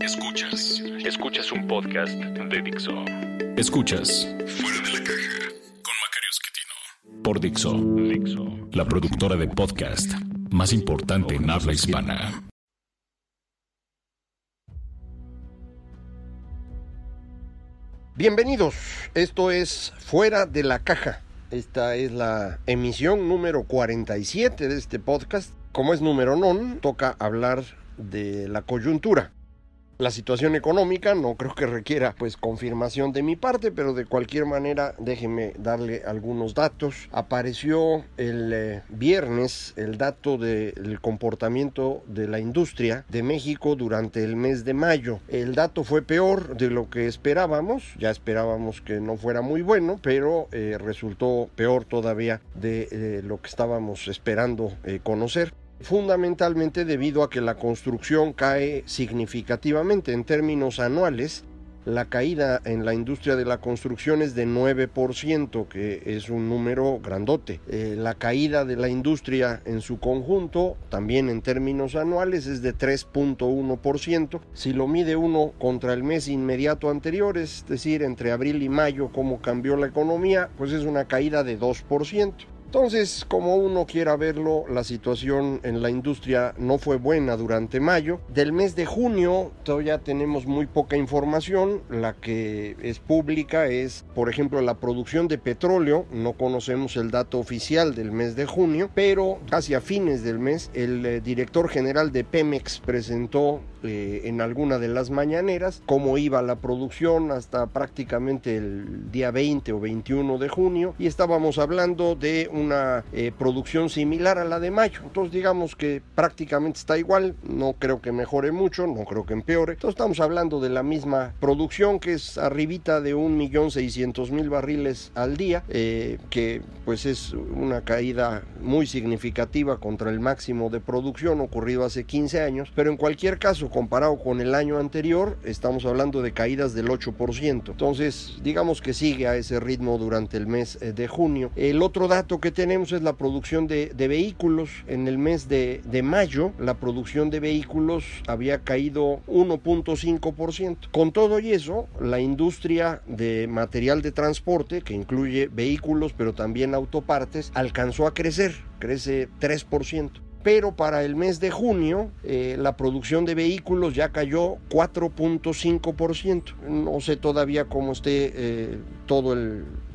Escuchas, escuchas un podcast de Dixo. Escuchas Fuera de la caja con Macario Esquetino por Dixo, Dixo, la productora de podcast más importante en habla hispana. Bienvenidos, esto es Fuera de la Caja. Esta es la emisión número 47 de este podcast. Como es número non, toca hablar de la coyuntura. La situación económica no creo que requiera pues confirmación de mi parte, pero de cualquier manera déjeme darle algunos datos. Apareció el eh, viernes el dato del comportamiento de la industria de México durante el mes de mayo. El dato fue peor de lo que esperábamos, ya esperábamos que no fuera muy bueno, pero eh, resultó peor todavía de eh, lo que estábamos esperando eh, conocer fundamentalmente debido a que la construcción cae significativamente en términos anuales. La caída en la industria de la construcción es de 9%, que es un número grandote. Eh, la caída de la industria en su conjunto, también en términos anuales, es de 3.1%. Si lo mide uno contra el mes inmediato anterior, es decir, entre abril y mayo, cómo cambió la economía, pues es una caída de 2%. Entonces, como uno quiera verlo, la situación en la industria no fue buena durante mayo. Del mes de junio todavía tenemos muy poca información. La que es pública es, por ejemplo, la producción de petróleo. No conocemos el dato oficial del mes de junio, pero casi a fines del mes el eh, director general de Pemex presentó eh, en alguna de las mañaneras cómo iba la producción hasta prácticamente el día 20 o 21 de junio y estábamos hablando de una eh, producción similar a la de mayo. Entonces digamos que prácticamente está igual, no creo que mejore mucho, no creo que empeore. Entonces estamos hablando de la misma producción que es arribita de 1.600.000 barriles al día, eh, que pues es una caída muy significativa contra el máximo de producción ocurrido hace 15 años, pero en cualquier caso comparado con el año anterior estamos hablando de caídas del 8%. Entonces digamos que sigue a ese ritmo durante el mes eh, de junio. El otro dato que tenemos es la producción de, de vehículos. En el mes de, de, mayo, la producción de vehículos había caído 1.5%. Con todo y eso, la industria de material de transporte, que incluye vehículos, pero también autopartes, alcanzó a crecer, crece 3% pero para el mes de junio eh, la producción de vehículos ya cayó 4.5%. No sé todavía cómo esté eh, todo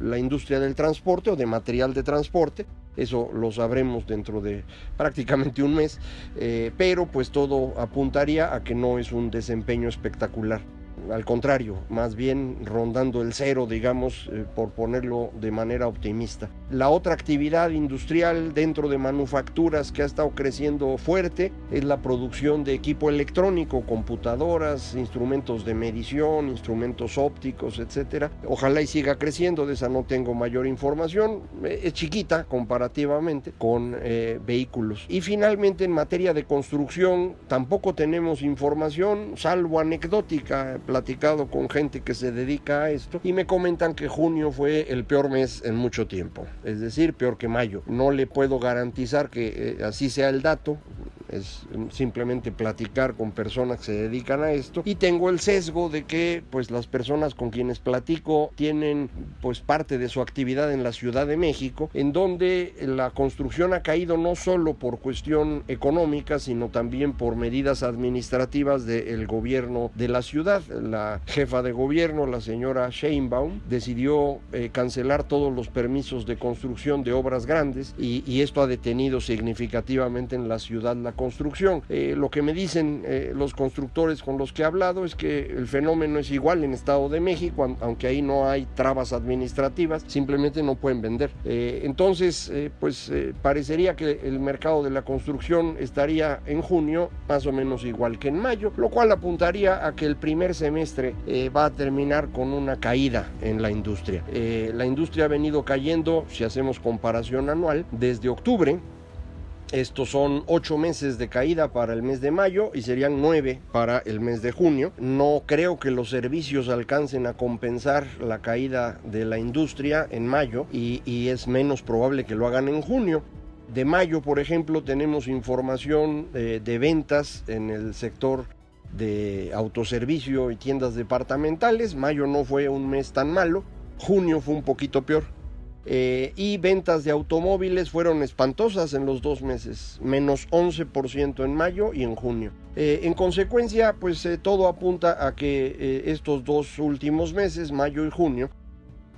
la industria del transporte o de material de transporte. Eso lo sabremos dentro de prácticamente un mes, eh, pero pues todo apuntaría a que no es un desempeño espectacular al contrario, más bien rondando el cero, digamos, eh, por ponerlo de manera optimista. La otra actividad industrial dentro de manufacturas que ha estado creciendo fuerte es la producción de equipo electrónico, computadoras, instrumentos de medición, instrumentos ópticos, etcétera. Ojalá y siga creciendo, de esa no tengo mayor información, eh, es chiquita comparativamente con eh, vehículos. Y finalmente en materia de construcción tampoco tenemos información, salvo anecdótica platicado con gente que se dedica a esto y me comentan que junio fue el peor mes en mucho tiempo, es decir, peor que mayo. No le puedo garantizar que eh, así sea el dato, es simplemente platicar con personas que se dedican a esto. Y tengo el sesgo de que pues las personas con quienes platico tienen pues parte de su actividad en la Ciudad de México en donde la construcción ha caído no solo por cuestión económica sino también por medidas administrativas del gobierno de la ciudad. La jefa de gobierno la señora Sheinbaum decidió eh, cancelar todos los permisos de construcción de obras grandes y, y esto ha detenido significativamente en la ciudad la construcción. Eh, lo que me dicen eh, los constructores con los que he hablado es que el fenómeno es igual en Estado de México, aunque ahí no hay trabas administrativas, simplemente no pueden vender. entonces, pues parecería que el mercado de la construcción estaría en junio más o menos igual que en mayo, lo cual apuntaría a que el primer semestre va a terminar con una caída en la industria. la industria ha venido cayendo, si hacemos comparación anual, desde octubre estos son ocho meses de caída para el mes de mayo y serían nueve para el mes de junio. No creo que los servicios alcancen a compensar la caída de la industria en mayo y, es menos probable que lo hagan en junio. De mayo, por ejemplo, tenemos información eh, de ventas en el sector de autoservicio y tiendas departamentales. Mayo no fue un mes tan malo, junio fue un poquito peor. Eh, y ventas de automóviles fueron espantosas en los dos meses, menos 11% en mayo y en junio. Eh, en consecuencia, pues eh, todo apunta a que estos dos últimos meses, mayo y junio,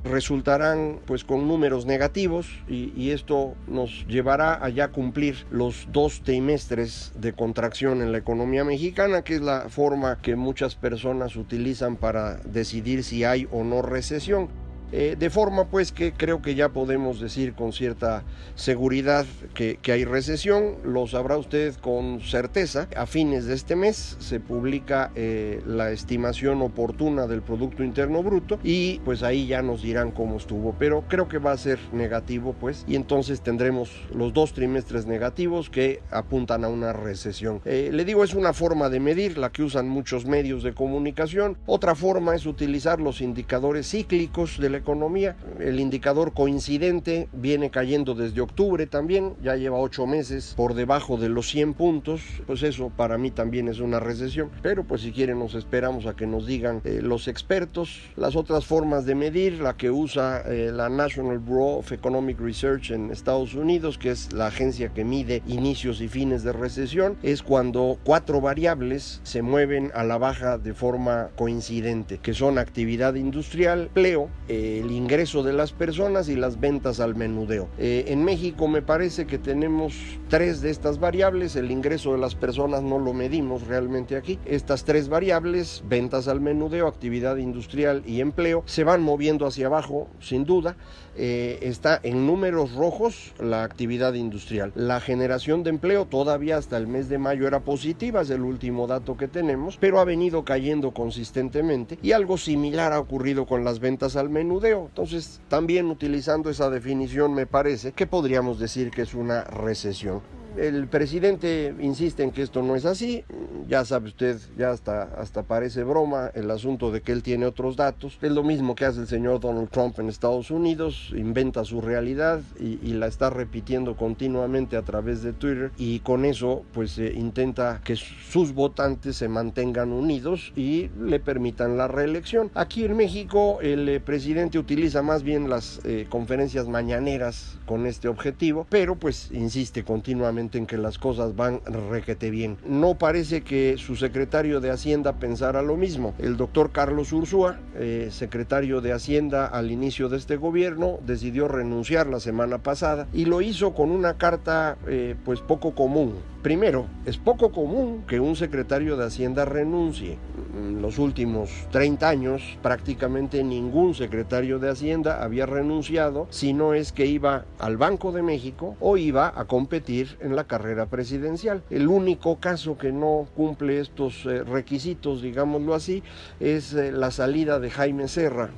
resultarán pues con números negativos y, y, esto nos llevará a ya cumplir los dos trimestres de contracción en la economía mexicana, que es la forma que muchas personas utilizan para decidir si hay o no recesión. Eh, de forma pues que creo que ya podemos decir con cierta seguridad que, hay recesión, lo sabrá usted con certeza. A fines de este mes se publica eh, la estimación oportuna del Producto Interno Bruto y pues ahí ya nos dirán cómo estuvo, pero creo que va a ser negativo pues y entonces tendremos los dos trimestres negativos que apuntan a una recesión. Eh, le digo, es una forma de medir la que usan muchos medios de comunicación. Otra forma es utilizar los indicadores cíclicos de la economía. El indicador coincidente viene cayendo desde octubre también, ya lleva ocho meses por debajo de los 100 puntos, pues eso para mí también es una recesión. Pero pues si quieren nos esperamos a que nos digan eh, los expertos las otras formas de medir, la que usa eh, la National Bureau of Economic Research en Estados Unidos, que es la agencia que mide inicios y fines de recesión, es cuando cuatro variables se mueven a la baja de forma coincidente, que son actividad industrial, empleo, eh, el ingreso de las personas y las ventas al menudeo. Eh, en México me parece que tenemos tres de estas variables, el ingreso de las personas no lo medimos realmente aquí. Estas tres variables, ventas al menudeo, actividad industrial y empleo, se van moviendo hacia abajo sin duda. Eh, está en números rojos la actividad industrial. La generación de empleo todavía hasta el mes de mayo era positiva, es el último dato que tenemos, pero ha venido cayendo consistentemente y algo similar ha ocurrido con las ventas al menudeo. Entonces, también utilizando esa definición me parece que podríamos decir que es una recesión. El presidente insiste en que esto no es así. Ya sabe usted, ya hasta, hasta parece broma el asunto de que él tiene otros datos. Es lo mismo que hace el señor Donald Trump en Estados Unidos. Inventa su realidad y, la está repitiendo continuamente a través de Twitter. Y con eso, pues intenta que sus votantes se mantengan unidos y le permitan la reelección. Aquí en México, el eh, presidente utiliza más bien las eh, conferencias mañaneras con este objetivo, pero pues insiste continuamente en que las cosas van requete bien. No parece que su secretario de Hacienda pensara lo mismo. El doctor Carlos Ursúa, eh, secretario de Hacienda al inicio de este gobierno, decidió renunciar la semana pasada y lo hizo con una carta eh, pues poco común. Primero, es poco común que un secretario de Hacienda renuncie. En los últimos 30 años prácticamente ningún secretario de Hacienda había renunciado si no es que iba al Banco de México o iba a competir en la carrera presidencial. El único caso que no cumple estos eh, requisitos, digámoslo así, es eh, la salida de Jaime Serra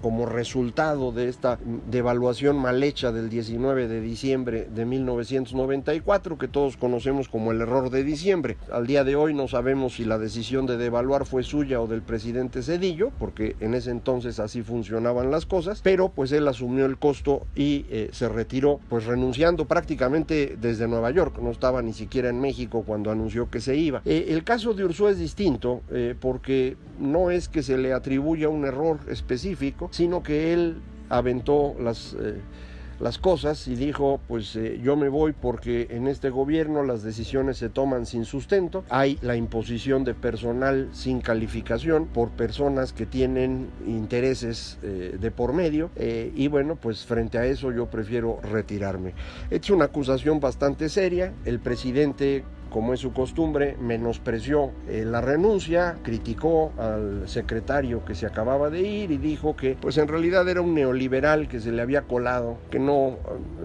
como resultado de esta devaluación mal hecha del 19 de diciembre de 1994 que todos conocemos como el error de diciembre. Al día de hoy no sabemos si la decisión de devaluar fue suya o del presidente Cedillo, porque en ese entonces así funcionaban las cosas, pero pues él asumió el costo y eh, se retiró pues renunciando prácticamente desde Nueva York, no estaba ni siquiera en México cuando anunció que se iba. Eh, el caso de Ursúa es distinto eh, porque no es que se le atribuya un error específico, sino que él aventó las... Eh, las cosas y dijo, pues yo me voy porque en este gobierno las decisiones se toman sin sustento, hay la imposición de personal sin calificación por personas que tienen intereses de por medio y bueno, pues frente a eso yo prefiero retirarme. Es una acusación bastante seria, el presidente como es su costumbre, menospreció eh, la renuncia, criticó al secretario que se acababa de ir y dijo que pues en realidad era un neoliberal que se le había colado, que no,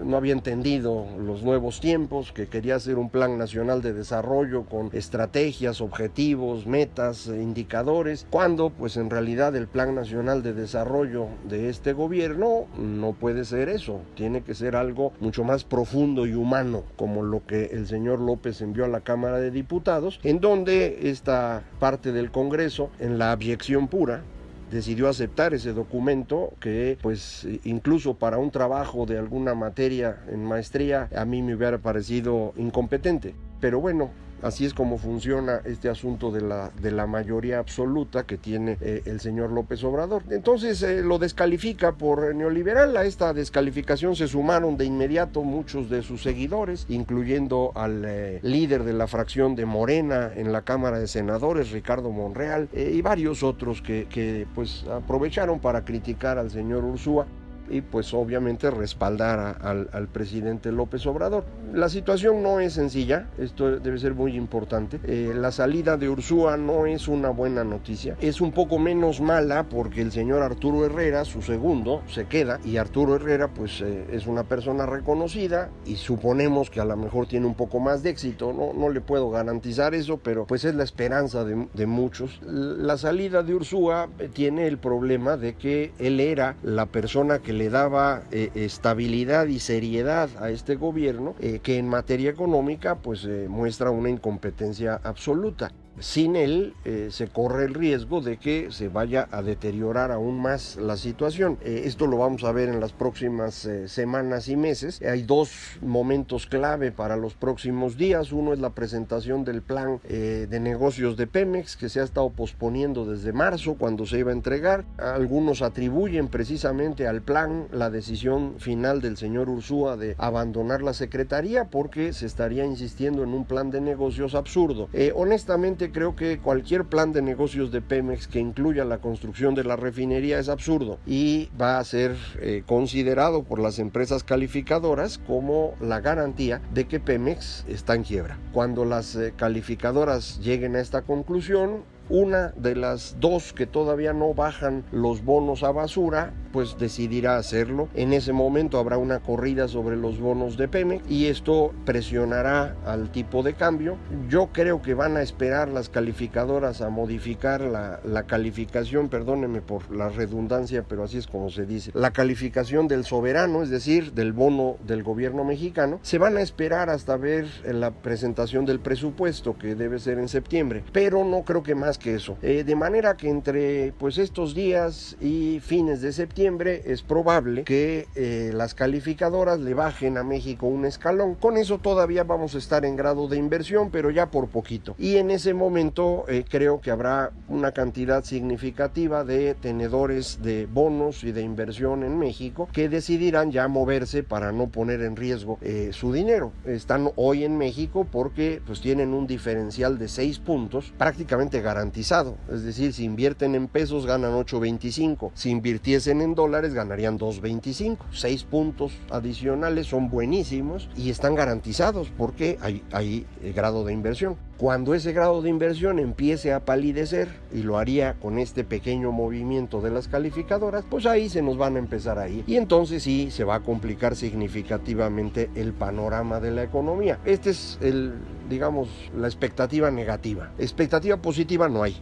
no había entendido los nuevos tiempos, que quería hacer un plan nacional de desarrollo con estrategias, objetivos, metas, indicadores, cuando pues en realidad el plan nacional de desarrollo de este gobierno no puede ser eso, tiene que ser algo mucho más profundo y humano, como lo que el señor López envió a la Cámara de Diputados, en donde esta parte del Congreso, en la abyección pura, decidió aceptar ese documento que pues incluso para un trabajo de alguna materia en maestría a mí me hubiera parecido incompetente. Pero bueno, Así es como funciona este asunto de la, de la mayoría absoluta que tiene eh, el señor López Obrador. Entonces eh, lo descalifica por neoliberal. A esta descalificación se sumaron de inmediato muchos de sus seguidores, incluyendo al eh, líder de la fracción de Morena en la Cámara de Senadores, Ricardo Monreal, y varios otros que, que pues aprovecharon para criticar al señor Ursúa y pues obviamente respaldar al, presidente López Obrador. La situación no es sencilla, esto debe ser muy importante. Eh, la salida de Ursúa no es una buena noticia, es un poco menos mala porque el señor Arturo Herrera, su segundo, se queda y Arturo Herrera pues eh, es una persona reconocida y suponemos que a lo mejor tiene un poco más de éxito, no, no le puedo garantizar eso, pero pues es la esperanza de, de muchos. La salida de Ursúa eh, tiene el problema de que él era la persona que le daba eh, estabilidad y seriedad a este gobierno eh, que en materia económica pues eh, muestra una incompetencia absoluta. Sin él eh, se corre el riesgo de que se vaya a deteriorar aún más la situación. Eh, esto lo vamos a ver en las próximas eh, semanas y meses. Hay dos momentos clave para los próximos días. Uno es la presentación del plan de negocios de Pemex que se ha estado posponiendo desde marzo cuando se iba a entregar. Algunos atribuyen precisamente al plan la decisión final del señor Ursúa de abandonar la secretaría porque se estaría insistiendo en un plan de negocios absurdo. honestamente creo que cualquier plan de negocios de Pemex que incluya la construcción de la refinería es absurdo y va a ser eh, considerado por las empresas calificadoras como la garantía de que Pemex está en quiebra. Cuando las eh, calificadoras lleguen a esta conclusión, una de las dos que todavía no bajan los bonos a basura, pues decidirá hacerlo. En ese momento habrá una corrida sobre los bonos de Pemex y esto presionará al tipo de cambio. Yo creo que van a esperar las calificadoras a modificar la, la calificación, perdónenme por la redundancia, pero así es como se dice, la calificación del soberano, es decir, del bono del gobierno mexicano. Se van a esperar hasta ver la presentación del presupuesto que debe ser en septiembre, pero no creo que más que eso. Eh, de manera que entre pues estos días y fines de septiembre es probable que eh, las calificadoras le bajen a México un escalón. Con eso todavía vamos a estar en grado de inversión, pero ya por poquito. Y en ese momento eh, creo que habrá una cantidad significativa de tenedores de bonos y de inversión en México que decidirán ya moverse para no poner en riesgo su dinero. Están hoy en México porque pues tienen un diferencial de 6 puntos prácticamente garantizado es decir, si invierten en pesos ganan 8.25. Si invirtiesen en dólares ganarían 2.25. Seis puntos adicionales son buenísimos y están garantizados porque hay, hay eh, grado de inversión. Cuando ese grado de inversión empiece a palidecer, y lo haría con este pequeño movimiento de las calificadoras, pues ahí se nos van a empezar a ir. Y entonces sí se va a complicar significativamente el panorama de la economía. Este es el, digamos, la expectativa negativa. Expectativa positiva no hay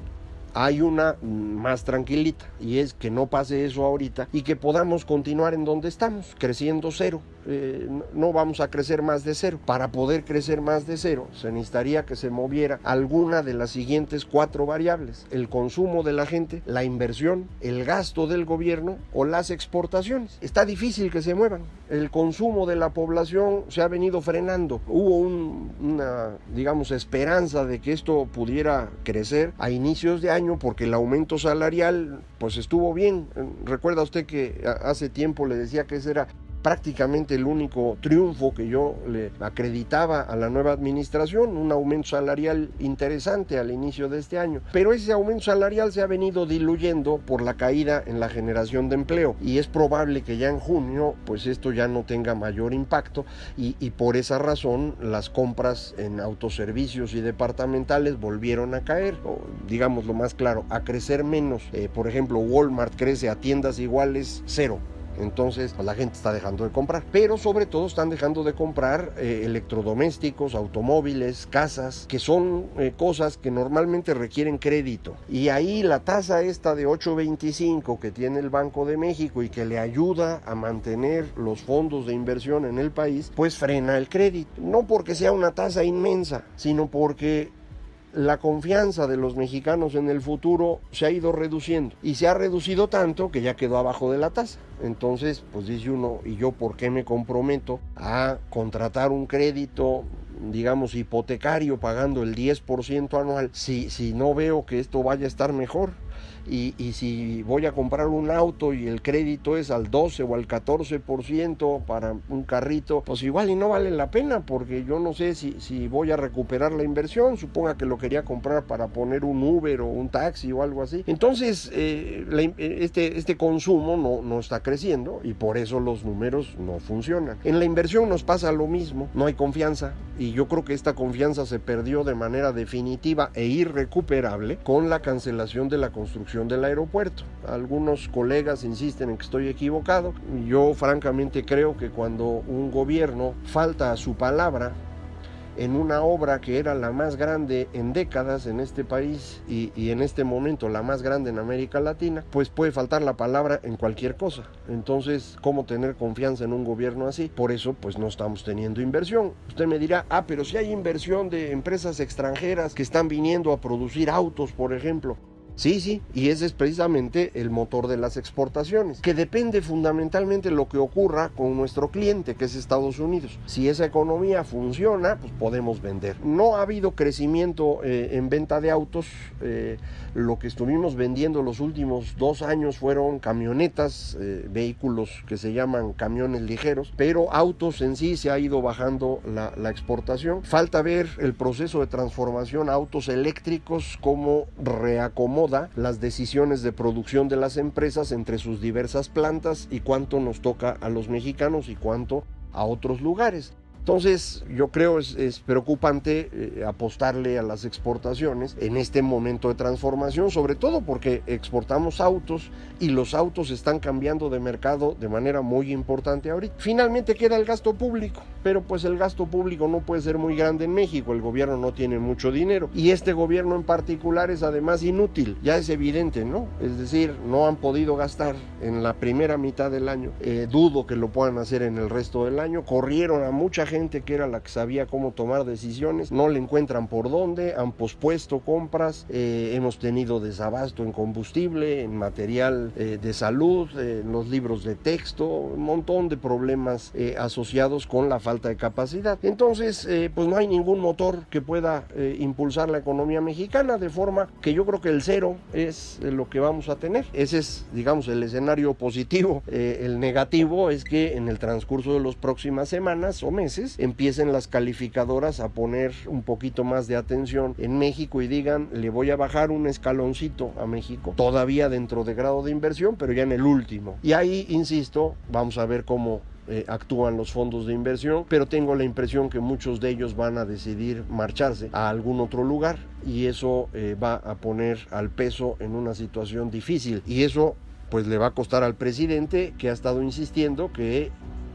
hay una más tranquilita y es que no pase eso ahorita y que podamos continuar en donde estamos, creciendo cero. Eh, no vamos a crecer más de cero. Para poder crecer más de cero se necesitaría que se moviera alguna de las siguientes cuatro variables. El consumo de la gente, la inversión, el gasto del gobierno o las exportaciones. Está difícil que se muevan. El consumo de la población se ha venido frenando. Hubo una, digamos, esperanza de que esto pudiera crecer a inicios de año porque el aumento salarial pues estuvo bien. Recuerda usted que hace tiempo le decía que ese era prácticamente el único triunfo que yo le acreditaba a la nueva administración, un aumento salarial interesante al inicio de este año. Pero ese aumento salarial se ha venido diluyendo por la caída en la generación de empleo y es probable que ya en junio pues esto ya no tenga mayor impacto y, por esa razón las compras en autoservicios y departamentales volvieron a caer, o, digamos lo más claro, a crecer menos. Eh, por ejemplo, Walmart crece a tiendas iguales cero entonces, pues, la gente está dejando de comprar. Pero sobre todo están dejando de comprar eh, electrodomésticos, automóviles, casas, que son eh, cosas que normalmente requieren crédito. Y ahí la tasa esta de 8.25 que tiene el Banco de México y que le ayuda a mantener los fondos de inversión en el país, pues frena el crédito. No porque sea una tasa inmensa, sino porque la confianza de los mexicanos en el futuro se ha ido reduciendo y se ha reducido tanto que ya quedó abajo de la tasa. Entonces, pues dice uno, ¿y yo por qué me comprometo a contratar un crédito, digamos, hipotecario pagando el 10% anual si, si no veo que esto vaya a estar mejor? Y, y, si voy a comprar un auto y el crédito es al 12 o al 14% para un carrito, pues igual y no vale la pena porque yo no sé si, si voy a recuperar la inversión, suponga que lo quería comprar para poner un Uber o un taxi o algo así. Entonces, eh, la, este, este consumo no, no está creciendo y por eso los números no funcionan. En la inversión nos pasa lo mismo, no hay confianza y yo creo que esta confianza se perdió de manera definitiva e irrecuperable con la cancelación de la construcción del aeropuerto. Algunos colegas insisten en que estoy equivocado. Yo francamente creo que cuando un gobierno falta a su palabra en una obra que era la más grande en décadas en este país y, y, en este momento la más grande en América Latina, pues puede faltar la palabra en cualquier cosa. Entonces, ¿cómo tener confianza en un gobierno así? Por eso, pues no estamos teniendo inversión. Usted me dirá, ah, pero si hay inversión de empresas extranjeras que están viniendo a producir autos, por ejemplo. Sí, sí, y ese es precisamente el motor de las exportaciones, que depende fundamentalmente lo que ocurra con nuestro cliente, que es Estados Unidos. Si esa economía funciona, pues podemos vender. No ha habido crecimiento eh, en venta de autos. Eh, lo que estuvimos vendiendo los últimos dos años fueron camionetas, eh, vehículos que se llaman camiones ligeros, pero autos en sí se ha ido bajando la, la exportación. Falta ver el proceso de transformación a autos eléctricos, cómo reacomoda las decisiones de producción de las empresas entre sus diversas plantas y cuánto nos toca a los mexicanos y cuánto a otros lugares. Entonces, yo creo es, es preocupante eh, apostarle a las exportaciones en este momento de transformación, sobre todo porque exportamos autos y los autos están cambiando de mercado de manera muy importante ahorita. Finalmente queda el gasto público, pero pues el gasto público no puede ser muy grande en México, el gobierno no tiene mucho dinero y este gobierno en particular es además inútil, ya es evidente, ¿no? Es decir, no han podido gastar en la primera mitad del año, eh, dudo que lo puedan hacer en el resto del año, corrieron a mucha gente que era la que sabía cómo tomar decisiones, no le encuentran por dónde, han pospuesto compras, eh, hemos tenido desabasto en combustible, en material eh, de salud, eh, en los libros de texto, un montón de problemas eh, asociados con la falta de capacidad. Entonces, eh, pues no hay ningún motor que pueda impulsar la economía mexicana, de forma que yo creo que el cero es lo que vamos a tener. Ese es, digamos, el escenario positivo. el negativo es que en el transcurso de las próximas semanas o meses, empiecen las calificadoras a poner un poquito más de atención en México y digan, le voy a bajar un escaloncito a México, todavía dentro de grado de inversión, pero ya en el último. Y ahí, insisto, vamos a ver cómo eh, actúan los fondos de inversión, pero tengo la impresión que muchos de ellos van a decidir marcharse a algún otro lugar y eso eh, va a poner al peso en una situación difícil y eso pues le va a costar al presidente que ha estado insistiendo que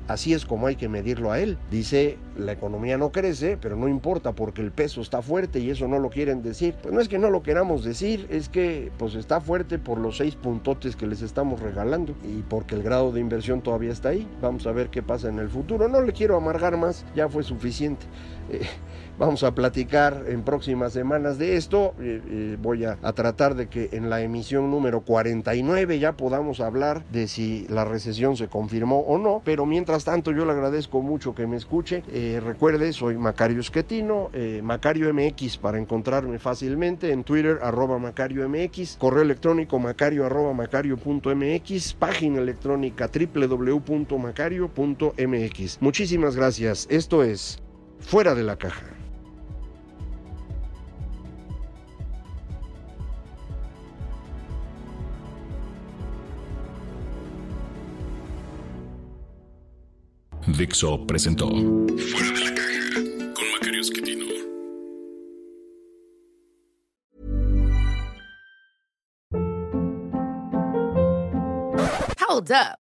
Así es como hay que medirlo a él. Dice, la economía no crece, pero no importa porque el peso está fuerte y eso no lo quieren decir. Pues no es que no lo queramos decir, es que pues está fuerte por los seis puntotes que les estamos regalando y porque el grado de inversión todavía está ahí. Vamos a ver qué pasa en el futuro. No le quiero amargar más, ya fue suficiente. Eh, Vamos a platicar en próximas semanas de esto. Eh, eh, voy a, tratar de que en la emisión número 49 ya podamos hablar de si la recesión se confirmó o no. Pero mientras tanto yo le agradezco mucho que me escuche. Eh, recuerde, soy Macario Esquetino, Macario MX para encontrarme fácilmente en Twitter arroba Macario MX, correo electrónico macario arroba macario.mx, página electrónica www.macario.mx. Muchísimas gracias. Esto es Fuera de la Caja. Dixo presentó Fuera de la caja con Macario Esquetino. Hold up.